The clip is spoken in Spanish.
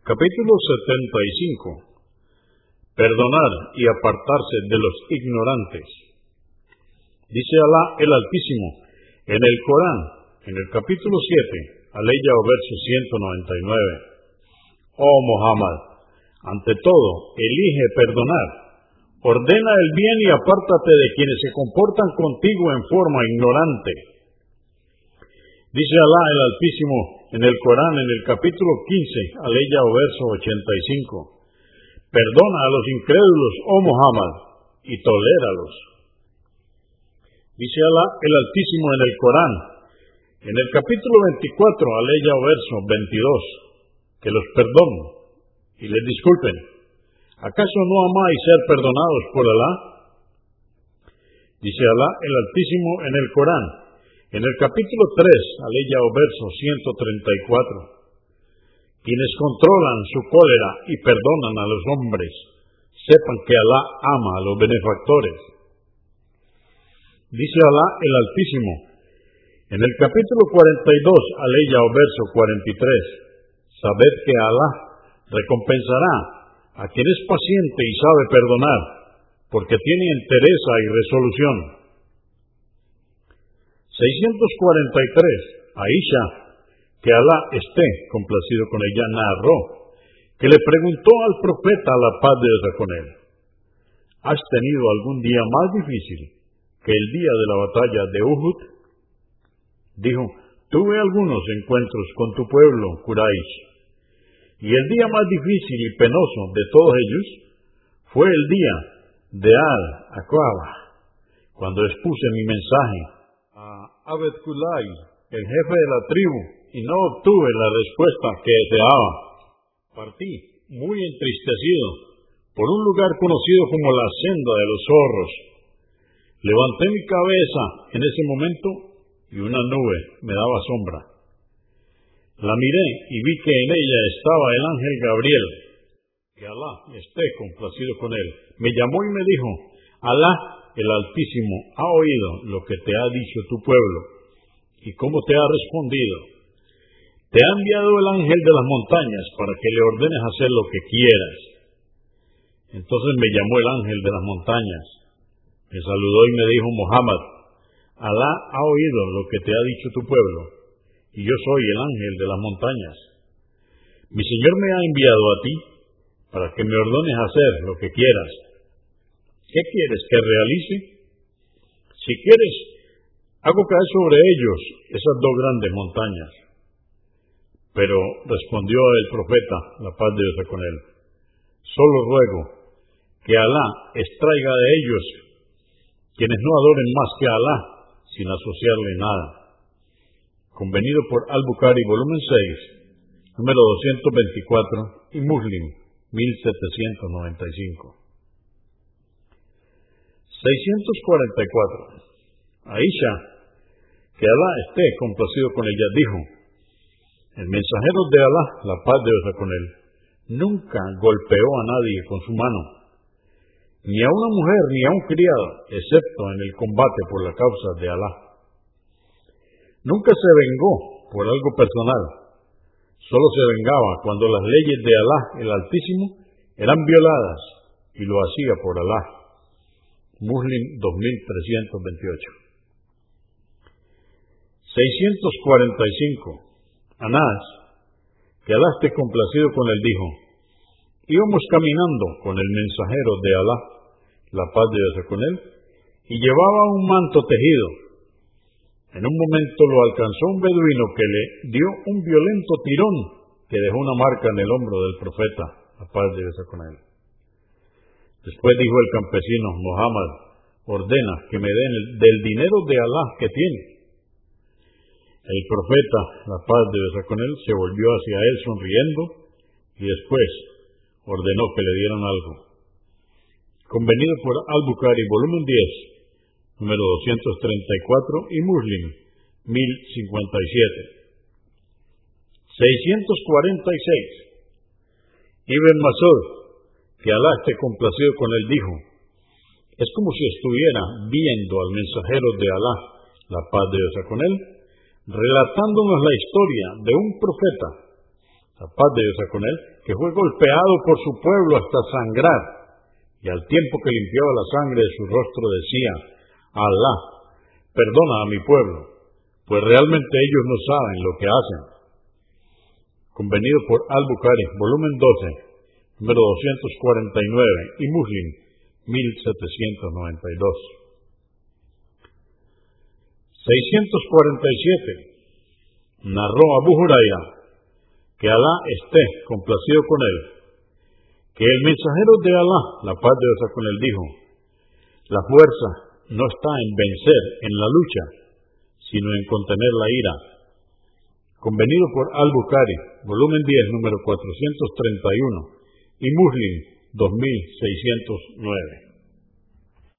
Capítulo 75 Perdonar y apartarse de los ignorantes. Dice Alá el Altísimo en el Corán, en el capítulo 7, aleya o verso 199. Oh Muhammad, ante todo, elige perdonar, ordena el bien y apártate de quienes se comportan contigo en forma ignorante. Dice Alá el Altísimo en el Corán, en el capítulo 15, aleya o verso 85. Perdona a los incrédulos, oh Muhammad, y toléralos. Dice Alá el Altísimo en el Corán, en el capítulo 24, aleya o verso 22, que los perdonen y les disculpen. ¿Acaso no amáis ser perdonados por Alá? Dice Alá el Altísimo en el Corán, en el capítulo 3, aleya o verso 134 quienes controlan su cólera y perdonan a los hombres, sepan que Alá ama a los benefactores. Dice Alá el Altísimo, en el capítulo 42, aleya o verso 43, sabed que Alá recompensará a quien es paciente y sabe perdonar, porque tiene entereza y resolución. 643. Aisha que Alá esté complacido con ella, narró que le preguntó al profeta la paz de Dios con él, ¿has tenido algún día más difícil que el día de la batalla de Uhud? Dijo, tuve algunos encuentros con tu pueblo, Quraysh, y el día más difícil y penoso de todos ellos fue el día de Al-Aqaba, cuando expuse mi mensaje a Abed Kulay, el jefe de la tribu, y no obtuve la respuesta que deseaba. Partí muy entristecido por un lugar conocido como la senda de los zorros. Levanté mi cabeza en ese momento y una nube me daba sombra. La miré y vi que en ella estaba el ángel Gabriel. Que Alá esté complacido con él. Me llamó y me dijo, Alá el Altísimo ha oído lo que te ha dicho tu pueblo y cómo te ha respondido te ha enviado el ángel de las montañas para que le ordenes hacer lo que quieras. Entonces me llamó el ángel de las montañas, me saludó y me dijo, Muhammad, Alá ha oído lo que te ha dicho tu pueblo, y yo soy el ángel de las montañas. Mi Señor me ha enviado a ti para que me ordenes hacer lo que quieras. ¿Qué quieres que realice? Si quieres, hago caer sobre ellos esas dos grandes montañas pero respondió el profeta, la paz de Dios con él, solo ruego que Alá extraiga de ellos quienes no adoren más que a Alá sin asociarle nada. Convenido por Al-Bukhari, volumen 6, número 224 y Muslim, 1795. 644. Aisha, que Alá esté complacido con ella, dijo, el mensajero de Alá, la paz de Dios con él, nunca golpeó a nadie con su mano, ni a una mujer ni a un criado, excepto en el combate por la causa de Alá. Nunca se vengó por algo personal, solo se vengaba cuando las leyes de Alá, el Altísimo, eran violadas y lo hacía por Alá. Muslim 2328. 645. Anás, que Alá esté complacido con él, dijo, íbamos caminando con el mensajero de Alá, la paz de Dios con él, y llevaba un manto tejido. En un momento lo alcanzó un beduino que le dio un violento tirón que dejó una marca en el hombro del profeta, la paz de Dios con él. Después dijo el campesino, Muhammad, ordena que me den del dinero de Alá que tiene. El profeta, la paz de Dios con él, se volvió hacia él sonriendo y después ordenó que le dieran algo. Convenido por Al-Bukhari, volumen 10, número 234 y Muslim, 1057. 646. Ibn Masud, que Alá esté complacido con él, dijo, es como si estuviera viendo al mensajero de Alá, la paz de Dios con él, relatándonos la historia de un profeta la paz de Dios con él, que fue golpeado por su pueblo hasta sangrar, y al tiempo que limpiaba la sangre de su rostro decía, Alá, perdona a mi pueblo, pues realmente ellos no saben lo que hacen. Convenido por Al-Bukhari, volumen 12, número 249, y Muslim, 1792. 647. Narró Abu Huraira, que Alá esté complacido con él, que el mensajero de Alá, la paz de Dios con él, dijo, la fuerza no está en vencer en la lucha, sino en contener la ira. Convenido por Al-Bukhari, volumen 10, número 431, y Muslim, 2609.